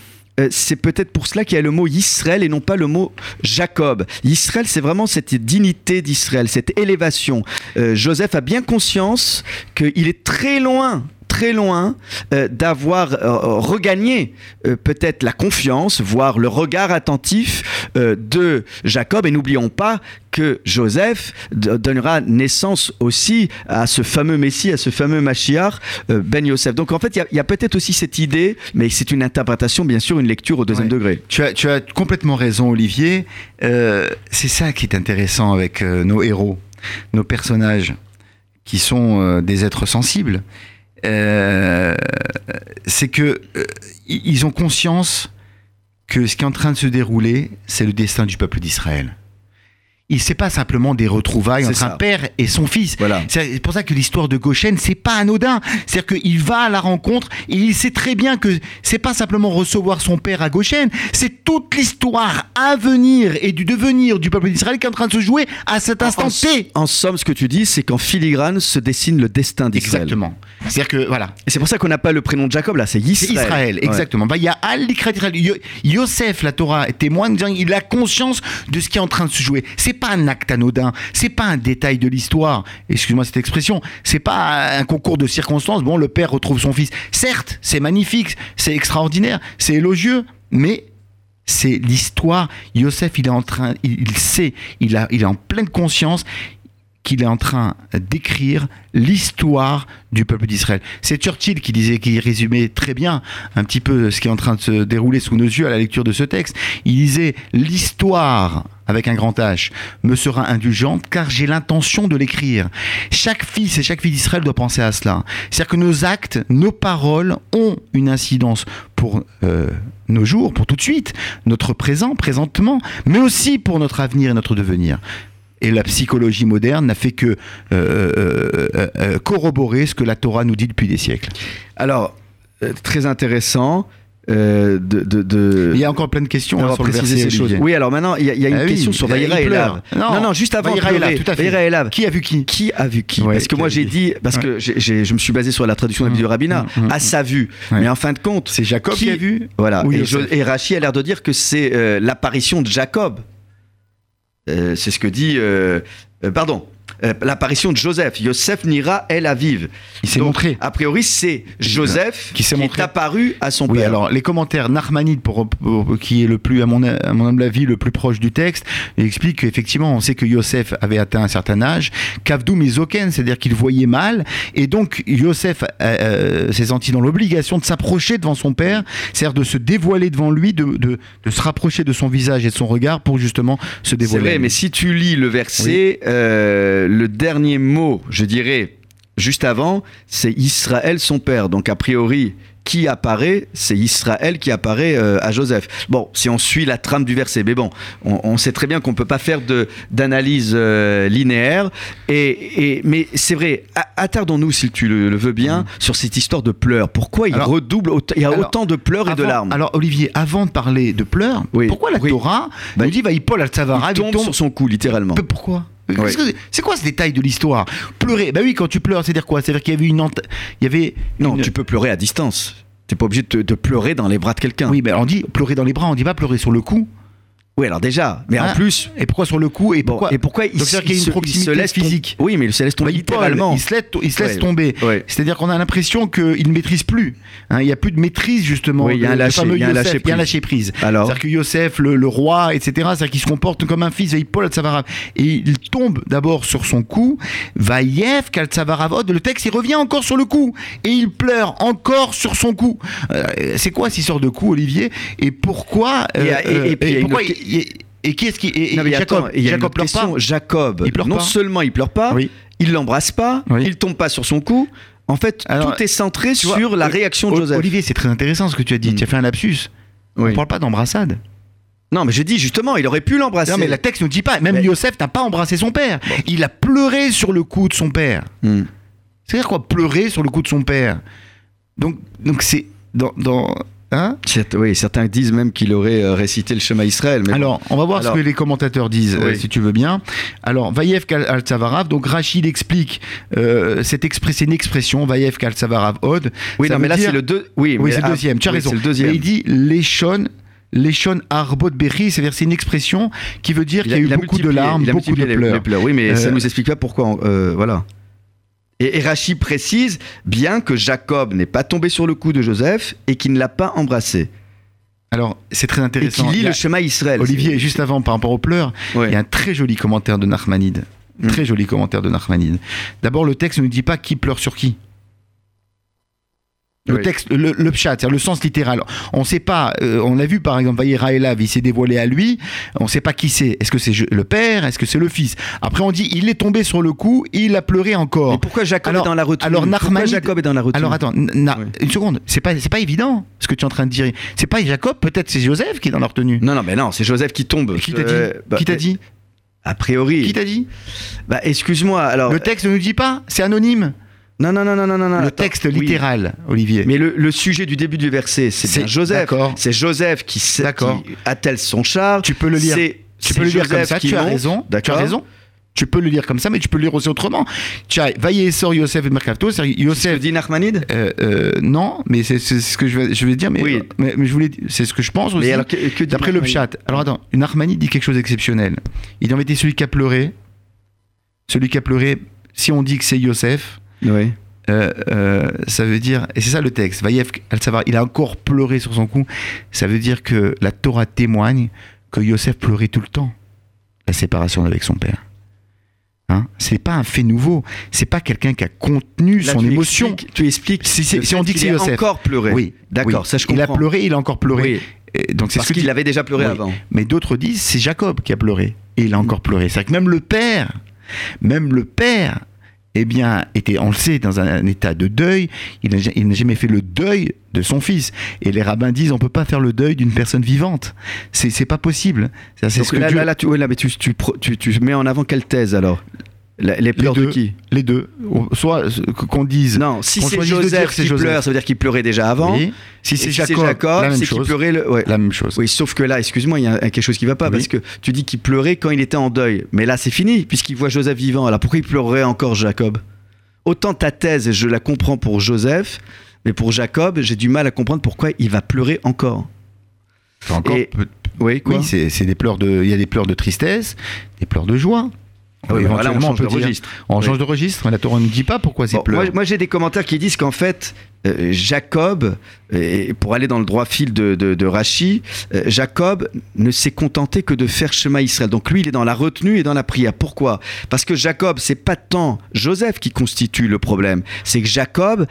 c'est peut-être pour cela qu'il y a le mot Israël et non pas le mot Jacob. Israël, c'est vraiment cette dignité d'Israël, cette élévation. Joseph a bien conscience qu'il est très loin très loin euh, d'avoir euh, regagné euh, peut-être la confiance, voire le regard attentif de Jacob. Et n'oublions pas que Joseph donnera naissance aussi à ce fameux Messie, à ce fameux Machiar, Ben Yosef. Donc en fait, il y a, peut-être aussi cette idée, mais c'est une interprétation, bien sûr, une lecture au deuxième degré. Tu as, tu as complètement raison, Olivier. c'est ça qui est intéressant avec nos héros, nos personnages, qui sont des êtres sensibles euh, c'est que euh, ils ont conscience que ce qui est en train de se dérouler, c'est le destin du peuple d'Israël il c'est pas simplement des retrouvailles entre un père et son fils. Voilà. C'est pour ça que l'histoire de Goshen, c'est pas anodin. C'est-à-dire qu'il va à la rencontre et il sait très bien que c'est pas simplement recevoir son père à Goshen, c'est toute l'histoire à venir et du devenir du peuple d'Israël qui est en train de se jouer à cet instant T. En, somme, ce que tu dis, c'est qu'en filigrane se dessine le destin d'Israël. Exactement. C'est-à-dire que voilà. Et c'est pour ça qu'on n'a pas le prénom de Jacob là, c'est Israël. Israël, exactement. Bah, il y a Al Yosef, la Torah témoin, il a conscience de ce qui est en train de se jouer. C'est pas un acte anodin, c'est pas un détail de l'histoire. Excuse-moi cette expression, c'est pas un concours de circonstances. Bon, le père retrouve son fils. Certes, c'est magnifique, c'est extraordinaire, c'est élogieux, mais c'est l'histoire. Yosef, il est en train, il, sait, il, a, il est en pleine conscience qu'il est en train d'écrire l'histoire du peuple d'Israël. C'est Churchill qui disait, qui résumait très bien un petit peu ce qui est en train de se dérouler sous nos yeux à la lecture de ce texte. Il disait l'histoire avec un grand H me sera indulgente car j'ai l'intention de l'écrire. Chaque fils et chaque fille d'Israël doit penser à cela. C'est-à-dire que nos actes, nos paroles ont une incidence pour euh, nos jours, pour tout de suite, notre présent, présentement, mais aussi pour notre avenir et notre devenir et la psychologie moderne n'a fait que euh, euh, euh, corroborer ce que la Torah nous dit depuis des siècles. Alors, très intéressant. de, de, Il y a encore plein de questions hein, sur le verset, ces choses. Oui, alors maintenant, il y a, une ah question sur Vaïra et Lav. Non, non, juste avant Vaïra à et Lav. Qui a vu qui? Qui a vu qui? Parce que moi, j'ai dit, parce que je me suis basé sur la traduction de du rabbinat, mmh, mmh, à mmh. sa vue. Mais en fin de compte, c'est Jacob qui, a vu? Voilà. Et, et Rachi a l'air de dire que c'est l'apparition de Jacob. Euh, c'est ce que dit. Euh, euh, pardon. Euh, l'apparition de Joseph. Yosef Nira El Aviv. Il s'est montré. A priori, c'est Joseph Qui s'est montré. est apparu à son Oui, père. alors les commentaires Narmanide, pour, pour- qui est le plus, à mon, à mon avis, le plus proche du texte, il explique qu'effectivement, on sait que Yosef avait atteint un certain âge, Kavdou Mizoken, c'est-à-dire qu'il voyait mal, et donc Yosef euh, euh, s'est senti dans l'obligation de s'approcher devant son père, c'est-à-dire de se dévoiler devant lui, de, de, de se rapprocher de son visage et de son regard pour justement se C'est dévoiler. vrai, mais si tu lis le verset, euh, le dernier mot, je dirais, juste avant, c'est Israël son père. Donc a priori, qui apparaît C'est Israël qui apparaît euh, à Joseph. Bon, si on suit la trame du verset, mais bon, on, on sait très bien qu'on peut pas faire d'analyse euh, linéaire. Et, et- mais c'est vrai. Attardons-nous, si tu le, le veux bien, sur cette histoire de pleurs. Pourquoi il Alors- redouble autant- Il y a alors, autant de pleurs et de larmes? Alors Olivier, avant de parler de pleurs, Oui. pourquoi la Oui. Torah Bah, nous dit va Paul al Savara il tombe sur son cou, littéralement. Pourquoi? Ouais. C'est quoi ce détail de l'histoire? Pleurer. Bah oui, quand tu pleures, c'est-à-dire quoi? C'est-à-dire qu'il y avait une. Il y avait. Non, tu peux pleurer à distance. T'es pas obligé de, de pleurer dans les bras de quelqu'un. Oui, mais on dit pleurer dans les bras, on dit pas pleurer sur le cou. Oui, alors déjà. Mais Ah, en plus. Et pourquoi sur le cou Et Bon, pourquoi et pourquoi il, Donc, c'est-à-dire qu'il y a il une se- proximité se laisse physique. Oui, mais il se laisse tomber Bah, il Paul, littéralement. il se laisse, il se laisse Ouais. tomber. Ouais. C'est-à-dire qu'on a l'impression qu'il ne maîtrise plus. Hein, il n'y a plus de maîtrise justement. Oui, il y a un lâcher- il y a un Yosef. lâcher prise. lâcher prise. Alors C'est-à-dire que Yosef, le, le roi, etc., c'est-à-dire qu'il se comporte comme un fils Paul al Et il tombe d'abord sur son cou. Vaïev, Kaltsavaravod. Le texte, il revient encore sur le cou. Et il pleure encore sur son cou. Euh, c'est quoi cette histoire de cou, Olivier? Et pourquoi Et- a une pourquoi et- qui est-ce qui. Et, Non, mais Jacob, attends, Jacob pleure pas Jacob, Il pleure non pas seulement il pleure pas, Oui. il l'embrasse pas, Oui. il tombe pas sur son cou. En fait, Alors, tout est centré vois, sur la réaction de Joseph. Olivier, c'est très intéressant ce que tu as dit. Mm. Tu as fait un lapsus. Oui. On parle pas d'embrassade. Non, mais je dis justement, il aurait pu l'embrasser. Non, mais la texte ne dit pas. Même Mais- Yosef n'a pas embrassé son père. Il a pleuré sur le cou de son père. Hmm. C'est-à-dire quoi Pleurer sur le cou de son père? Donc, donc c'est dans, dans hein Oui, certains disent même qu'il aurait euh, récité le chemin Israël. Mais bon. Alors, on va voir Alors- ce que les commentateurs disent, euh, si tu veux bien. Alors, Vaïev al Savarav, donc Rachid explique euh, cette expr- c'est une expression, Vaïev al Savarav Od. oui, non, mais là dire- c'est le deux. Oui, Oui, le ah, deuxième, tu as raison. Le deuxième. Mais il dit Leshon, Leshon Arbot Berry, c'est-à-dire c'est une expression qui veut dire qu'il y a, eu beaucoup de larmes, beaucoup de pleurs. pleurs. Oui, mais Euh, ça nous explique pas pourquoi. on- euh, voilà. Et, et Rachid précise bien que Jacob n'est pas tombé sur le cou de Joseph et qu'il ne l'a pas embrassé. Alors, c'est très Et intéressant. lit Il y a- le chemin Israël. Olivier, juste avant, par rapport aux pleurs, Ouais. il y a un très joli commentaire de Nachmanide. Mm. Très joli commentaire de Nachmanide. D'abord, le texte ne nous dit pas qui pleure sur qui. Le Oui. texte, le, le pshat, c'est-à-dire le sens littéral. On ne sait pas, euh, on a vu par exemple, Vaïra Elav, il s'est dévoilé à lui, on ne sait pas qui c'est. Est-ce que c'est le père? Est-ce que c'est le fils? Après, on dit, il est tombé sur le coup, il a pleuré encore. Mais pourquoi Jacob Alors- est dans la retenue? alors Nachmanide- Jacob est dans la retenue? Alors attends, n- na- Oui. une seconde, c'est pas, pas évident ce que tu es en train de dire. C'est pas Jacob, peut-être c'est Joseph qui est dans la retenue. Non, non, mais non, c'est Joseph qui tombe. Qui t'a dit? Euh, bah, Qui t'a dit? A priori. Qui t'a dit? Bah, excuse-moi. Alors. Le texte ne nous dit pas, c'est anonyme. Non, non, non, non, non, non. le attends. texte Oui. littéral, Olivier. Mais le, le sujet du début du verset, c'est bien Joseph. C'est Joseph qui, qui attelle son char. Tu peux le lire. Tu peux le lire comme ça, tu as raison. Tu as raison. Tu peux le lire comme ça, mais tu peux le lire aussi autrement. Tu as Vaillé sort Yosef et Mercato, Yosef. dit Nachmanide euh, euh, non, mais c'est ce que je vais, je vais dire, mais, Oui. mais, mais je voulais, c'est ce que je pense aussi. D'après le Nachmanide pshat. Alors attends, une Armani dit quelque chose d'exceptionnel. Il en était celui qui a pleuré. Celui qui a pleuré, si on dit que c'est Yosef, Oui. euh, euh, ça veut dire, et c'est ça le texte, Vaïev al-Savar, il a encore pleuré sur son cou, ça veut dire que la Torah témoigne que Yosef pleurait tout le temps la séparation avec son père. Hein? C'est pas un fait nouveau, c'est pas quelqu'un qui a contenu Là, son tu émotion. expliques- tu expliques. Si- si- on dit que c'est Yosef. encore pleuré. Oui, D'accord, oui. ça je Il a pleuré, il a encore pleuré. Oui, Et donc c'est parce ce qu'il avait déjà pleuré Oui. avant. Mais d'autres disent c'est Jacob qui a pleuré et il a encore pleuré. C'est-à-dire que même le père, même le père, eh bien, était, on le sait, dans un, un état de deuil. Il n'a jamais fait le deuil de son fils. Et les rabbins disent on peut pas faire le deuil d'une personne vivante. C'est pas possible. C'est ce que là, Dieu- là, là, tu, ouais, là, mais tu, tu, tu- tu mets en avant quelle thèse alors? La- Les pleurs de deux. qui les deux, soit euh, qu'on dise. Non, si c'est de Joseph qui Joseph. pleure, ça veut dire qu'il pleurait déjà avant. Oui. Si c'est Jacob, la même c'est qu'il chose. pleurait le. ouais. La même chose. Oui, sauf que là, excuse-moi, il y a quelque chose qui va pas Oui. parce que tu dis qu'il pleurait quand il était en deuil. Mais là, c'est fini puisqu'il voit Joseph vivant. Alors pourquoi il pleurerait encore Jacob? Autant ta thèse, je la comprends pour Joseph, mais pour Jacob, j'ai du mal à comprendre pourquoi il va pleurer encore. Encore Et- peu- Oui, quoi? Oui, c'est des pleurs de. Il y a des pleurs de tristesse, des pleurs de joie. Ah oui, voilà, on change de registre. On change de registre, mais la Torah ne dit pas pourquoi c'est bon, Moi, j'ai des commentaires qui disent qu'en fait, euh, Jacob, et pour aller dans le droit fil de, de, Rachi, euh, Jacob ne s'est contenté que de faire chemin Israël. Donc lui, il est dans la retenue et dans la prière. Pourquoi? Parce que Jacob, c'est pas tant Joseph qui constitue le problème, c'est que Jacob,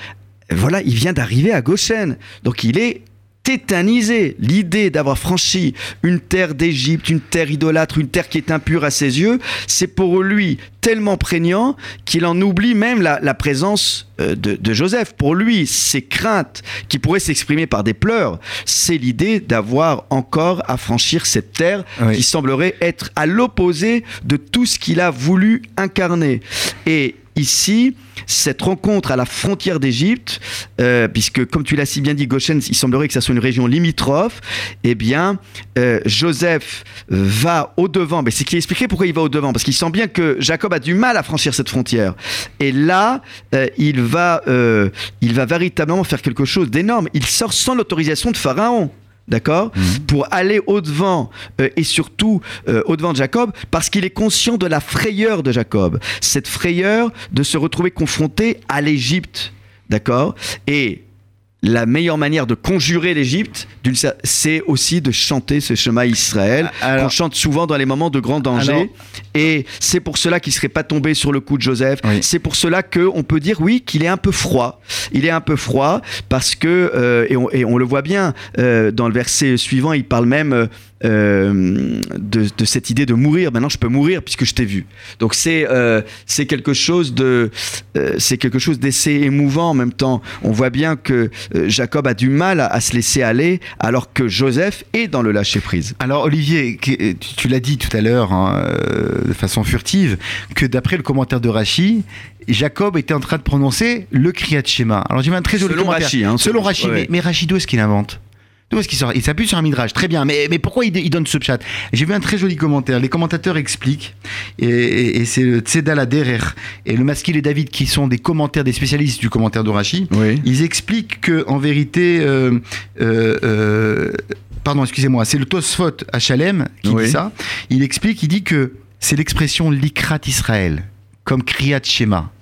voilà, il vient d'arriver à Goshen. Donc il est tétanisé. L'idée d'avoir franchi une terre d'Égypte, une terre idolâtre, une terre qui est impure à ses yeux, c'est pour lui tellement prégnant qu'il en oublie même la, présence euh, de, Joseph. Pour lui, ses craintes qui pourraient s'exprimer par des pleurs, c'est l'idée d'avoir encore à franchir cette terre qui semblerait être à l'opposé de tout ce qu'il a voulu incarner. Et ici, cette rencontre à la frontière d'Égypte, euh, puisque comme tu l'as si bien dit, Goshen, il semblerait que ça soit une région limitrophe, eh bien, euh, Joseph va au-devant. Mais c'est qui expliqué pourquoi il va au-devant, parce qu'il sent bien que Jacob a du mal à franchir cette frontière. Et là, euh, il, va, il va véritablement faire quelque chose d'énorme. Il sort sans l'autorisation de Pharaon d'accord mhm. Pour aller au-devant euh, et surtout euh, au-devant de Jacob, parce qu'il est conscient de la frayeur de Jacob, cette frayeur de se retrouver confronté à l'Égypte, d'accord Et la meilleure manière de conjurer l'Égypte, c'est aussi de chanter ce chemin Israël, qu'on chante souvent dans les moments de grand danger. et c'est pour cela qu'il ne serait pas tombé sur le coup de Joseph. C'est pour cela qu'on peut dire, oui, qu'il est un peu froid. Il est un peu froid parce que, euh, et, on, le voit bien, euh, dans le verset suivant, il parle même euh, de, cette idée de mourir. Maintenant, je peux mourir puisque je t'ai vu. Donc c'est euh, c'est quelque chose de euh, c'est quelque chose d'assez émouvant en même temps. On voit bien que Jacob a du mal à, se laisser aller, alors que Joseph est dans le lâcher prise. Alors Olivier, tu, l'as dit tout à l'heure hein, de façon furtive que d'après le commentaire de Rachi, Jacob était en train de prononcer le Kriyat Shema. Alors j'ai un très joli selon commentaire. Rachi, hein, selon Rachi, mais, mais Rachi, d'où est-ce qu'il invente? D'où est-ce qu'il s'appuie sur un midrash, très bien. Mais, mais pourquoi il, donne ce chat J'ai vu un très joli commentaire. Les commentateurs expliquent, et, c'est le Tzedal Derer et le Maskil et David qui sont des commentaires, des spécialistes du commentaire de Rashi. Ils expliquent que en vérité, euh, euh, euh, pardon, excusez-moi, c'est le Tosfot à Shalem qui dit ça. Il explique, il dit que c'est l'expression likrat Israël, comme kriyat shema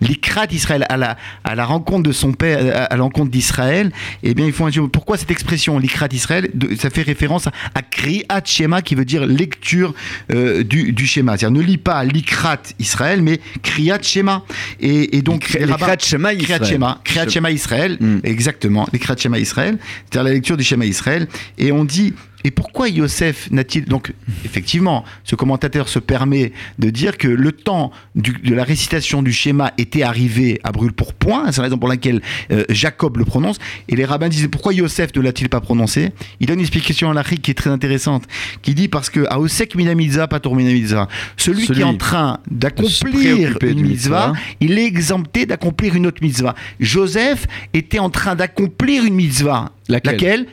l'Ikrat d'Israël à la, à la rencontre de son père, à, l'encontre d'Israël, eh bien, ils font un Pourquoi cette expression, l'Ikrat d'Israël Ça fait référence à, à Kriyat Shema, qui veut dire lecture euh, du, du, schéma. C'est-à-dire, ne lis pas l'Ikrat Israël, mais Kriyat Shema. Et, et donc, l'Ikrat Shema Israël. Kriyat Shema Israël, mm. exactement. L'Ikrat Shema Israël, c'est-à-dire la lecture du schéma Israël. Et on dit, et pourquoi Yosef n'a-t-il donc effectivement ce commentateur se permet de dire que le temps de la récitation du schéma était arrivé à brûle pour point, c'est la raison pour laquelle euh, Jacob le prononce. Et les rabbins disent pourquoi Yosef ne l'a-t-il pas prononcé? Il donne une explication à l'Afrique qui est très intéressante qui dit parce que Aosek minamidza patur minamidza, celui, celui qui est en train d'accomplir une mitzvah, il est exempté d'accomplir une autre mitzvah. Joseph était en train d'accomplir une mitzvah, laquelle, laquelle?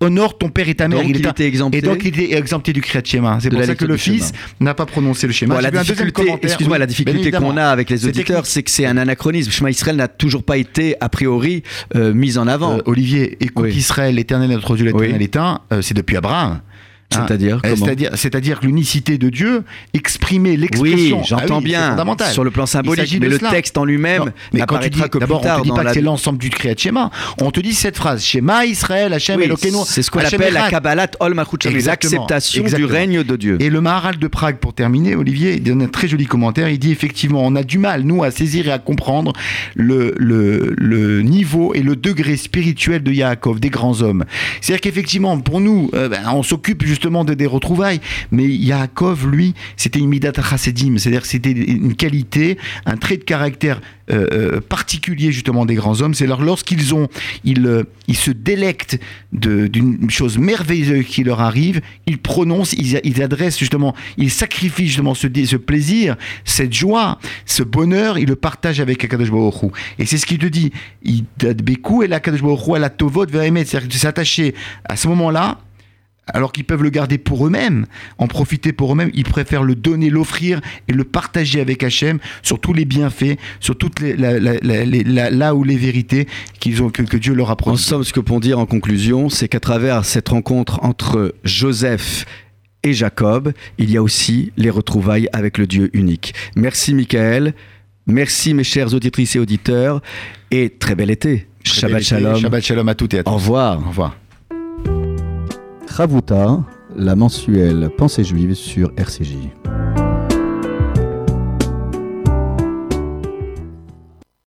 Honore ton père et ta mère. il, était exempté. Et donc il était exempté du Kriyat Shema. C'est pour ça que le fils n'a pas prononcé le schéma. la difficulté, excuse-moi, la difficulté qu'on a avec les auditeurs, c'est que c'est un anachronisme. Shema Israël n'a toujours pas été a priori euh, mis en avant. Euh, Olivier, écoute Israël, l'éternel notre Dieu, l'éternel est un. Euh, c'est depuis Abraham. Hein c'est-à-dire euh, C'est-à-dire, c'est-à-dire l'unicité de Dieu, exprimer l'expression. Oui, j'entends ah bien. Sur le plan symbolique, mais le texte en lui-même mais quand tu dis, que d'abord, on te dit pas que c'est l'ensemble du Kriyat Shema. On te dit cette phrase Shema Israël, Hashem oui, C'est ce qu'on appelle la Kabbalat Ol l'acceptation du règne de Dieu. Et le Maharal de Prague, pour terminer, Olivier, il donne un très joli commentaire. Il dit effectivement, on a du mal, nous, à saisir et à comprendre le, le, le niveau et le degré spirituel de Yaakov, des grands hommes. C'est-à-dire qu'effectivement, pour nous, euh, ben, on s'occupe justement de des retrouvailles. Mais Yaakov, lui, c'était une midat c'est-à-dire c'était une qualité, un trait de caractère euh, euh, particulier justement des grands hommes. C'est lorsqu'ils ont, ils, euh, ils se délectent d'une chose merveilleuse qui leur arrive, ils prononcent, ils, adressent justement, ils sacrifient justement ce, ce plaisir, cette joie, ce bonheur, ils le partagent avec Akadosh Baruch Et c'est ce qu'il te dit. Il Bekou et l'Akadosh Baruch à la Tovot c'est-à-dire s'attacher à ce moment-là alors qu'ils peuvent le garder pour eux-mêmes, en profiter pour eux-mêmes, ils préfèrent le donner, l'offrir et le partager avec Hachem sur tous les bienfaits, sur toutes les, là où les vérités qu'ils ont, que, Dieu leur a promis. En somme, ce que pour dire en conclusion, c'est qu'à travers cette rencontre entre Joseph et Jacob, il y a aussi les retrouvailles avec le Dieu unique. Merci Michael, merci mes chères auditrices et auditeurs, et très bel été. Très Shabbat bel été. Shalom. Shabbat Shalom à toutes et à tous. Au revoir. Au revoir. Chavuta, la mensuelle Pensée juive sur RCJ.